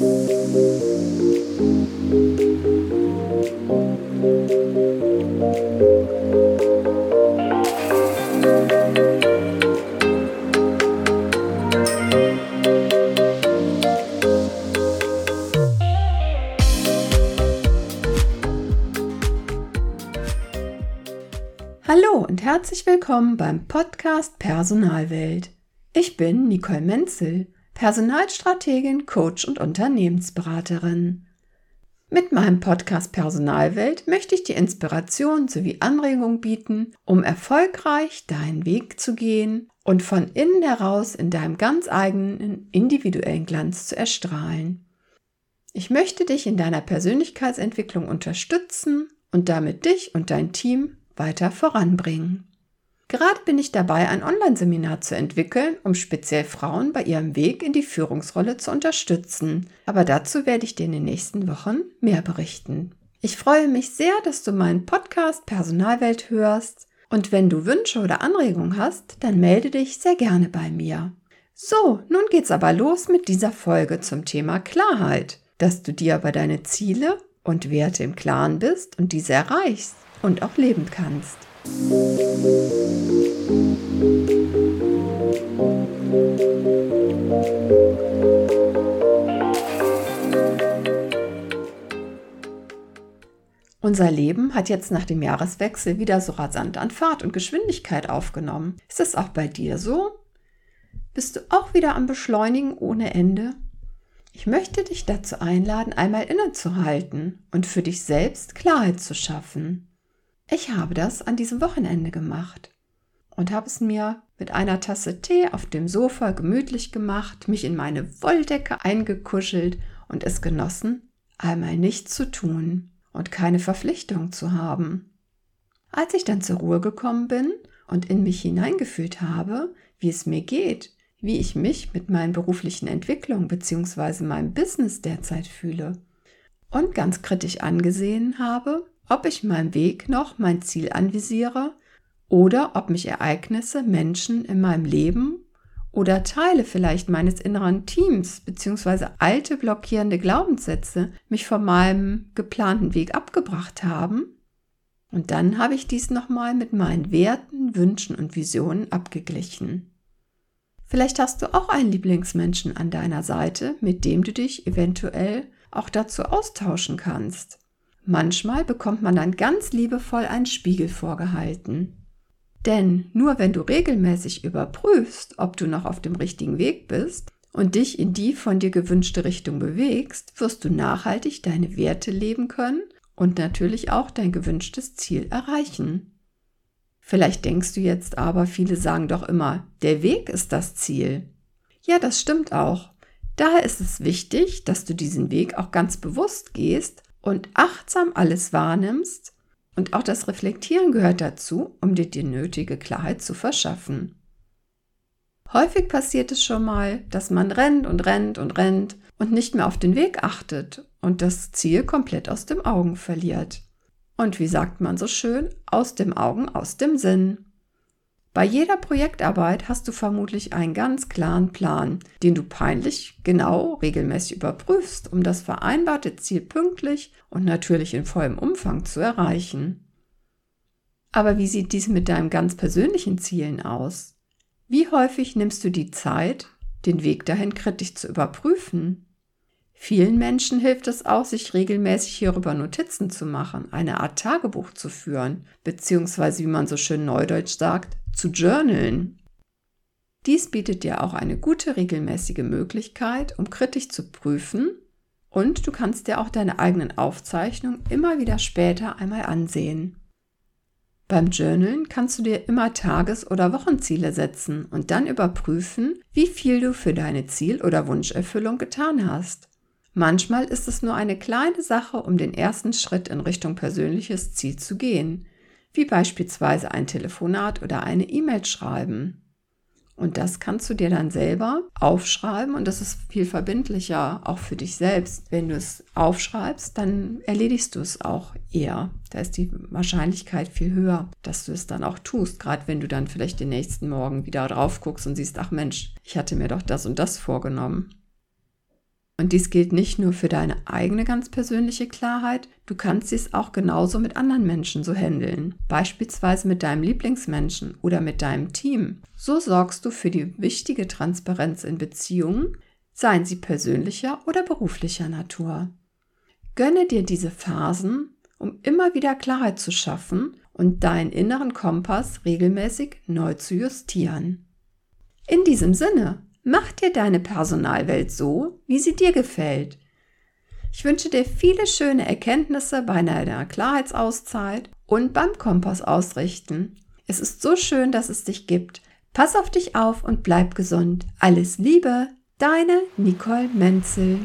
Hallo und herzlich willkommen beim Podcast Personalwelt. Ich bin Nicole Menzel, Personalstrategin, Coach und Unternehmensberaterin. Mit meinem Podcast Personalwelt möchte ich dir Inspiration sowie Anregung bieten, um erfolgreich deinen Weg zu gehen und von innen heraus in deinem ganz eigenen individuellen Glanz zu erstrahlen. Ich möchte dich in deiner Persönlichkeitsentwicklung unterstützen und damit dich und dein Team weiter voranbringen. Gerade bin ich dabei, ein Online-Seminar zu entwickeln, um speziell Frauen bei ihrem Weg in die Führungsrolle zu unterstützen. Aber dazu werde ich dir in den nächsten Wochen mehr berichten. Ich freue mich sehr, dass du meinen Podcast Personalwelt hörst. Und wenn du Wünsche oder Anregungen hast, dann melde dich sehr gerne bei mir. So, nun geht's aber los mit dieser Folge zum Thema Klarheit, dass du dir aber deine Ziele und Werte im Klaren bist und diese erreichst und auch leben kannst. Unser Leben hat jetzt nach dem Jahreswechsel wieder so rasant an Fahrt und Geschwindigkeit aufgenommen. Ist es auch bei dir so? Bist du auch wieder am Beschleunigen ohne Ende? Ich möchte dich dazu einladen, einmal innezuhalten und für dich selbst Klarheit zu schaffen. Ich habe das an diesem Wochenende gemacht und habe es mir mit einer Tasse Tee auf dem Sofa gemütlich gemacht, mich in meine Wolldecke eingekuschelt und es genossen, einmal nichts zu tun und keine Verpflichtung zu haben. Als ich dann zur Ruhe gekommen bin und in mich hineingefühlt habe, wie es mir geht, wie ich mich mit meinen beruflichen Entwicklungen bzw. meinem Business derzeit fühle und ganz kritisch angesehen habe, ob ich meinem Weg noch mein Ziel anvisiere oder ob mich Ereignisse, Menschen in meinem Leben oder Teile vielleicht meines inneren Teams bzw. alte blockierende Glaubenssätze mich von meinem geplanten Weg abgebracht haben. Und dann habe ich dies nochmal mit meinen Werten, Wünschen und Visionen abgeglichen. Vielleicht hast du auch einen Lieblingsmenschen an deiner Seite, mit dem du dich eventuell auch dazu austauschen kannst. Manchmal bekommt man dann ganz liebevoll einen Spiegel vorgehalten. Denn nur wenn du regelmäßig überprüfst, ob du noch auf dem richtigen Weg bist und dich in die von dir gewünschte Richtung bewegst, wirst du nachhaltig deine Werte leben können und natürlich auch dein gewünschtes Ziel erreichen. Vielleicht denkst du jetzt aber, viele sagen doch immer, der Weg ist das Ziel. Ja, das stimmt auch. Daher ist es wichtig, dass du diesen Weg auch ganz bewusst gehst und achtsam alles wahrnimmst und auch das Reflektieren gehört dazu, um dir die nötige Klarheit zu verschaffen. Häufig passiert es schon mal, dass man rennt und rennt und rennt und nicht mehr auf den Weg achtet und das Ziel komplett aus dem Augen verliert. Und wie sagt man so schön, aus dem Augen, aus dem Sinn. Bei jeder Projektarbeit hast du vermutlich einen ganz klaren Plan, den du peinlich genau regelmäßig überprüfst, um das vereinbarte Ziel pünktlich und natürlich in vollem Umfang zu erreichen. Aber wie sieht dies mit deinen ganz persönlichen Zielen aus? Wie häufig nimmst du die Zeit, den Weg dahin kritisch zu überprüfen? Vielen Menschen hilft es auch, sich regelmäßig hierüber Notizen zu machen, eine Art Tagebuch zu führen, beziehungsweise, wie man so schön neudeutsch sagt, zu journalen. Dies bietet dir auch eine gute regelmäßige Möglichkeit, um kritisch zu prüfen und du kannst dir auch deine eigenen Aufzeichnungen immer wieder später einmal ansehen. Beim Journalen kannst du dir immer Tages- oder Wochenziele setzen und dann überprüfen, wie viel du für deine Ziel- oder Wunscherfüllung getan hast. Manchmal ist es nur eine kleine Sache, um den ersten Schritt in Richtung persönliches Ziel zu gehen wie beispielsweise ein Telefonat oder eine E-Mail schreiben. Und das kannst du dir dann selber aufschreiben und das ist viel verbindlicher auch für dich selbst. Wenn du es aufschreibst, dann erledigst du es auch eher. Da ist die Wahrscheinlichkeit viel höher, dass du es dann auch tust. Gerade wenn du dann vielleicht den nächsten Morgen wieder drauf guckst und siehst, ach Mensch, ich hatte mir doch das und das vorgenommen. Und dies gilt nicht nur für deine eigene ganz persönliche Klarheit, du kannst dies auch genauso mit anderen Menschen so handeln, beispielsweise mit deinem Lieblingsmenschen oder mit deinem Team. So sorgst du für die wichtige Transparenz in Beziehungen, seien sie persönlicher oder beruflicher Natur. Gönne dir diese Phasen, um immer wieder Klarheit zu schaffen und deinen inneren Kompass regelmäßig neu zu justieren. In diesem Sinne, Mach dir deine Personalwelt so, wie sie dir gefällt. Ich wünsche dir viele schöne Erkenntnisse bei deiner Klarheitsauszeit und beim Kompass ausrichten. Es ist so schön, dass es dich gibt. Pass auf dich auf und bleib gesund. Alles Liebe, deine Nicole Menzel.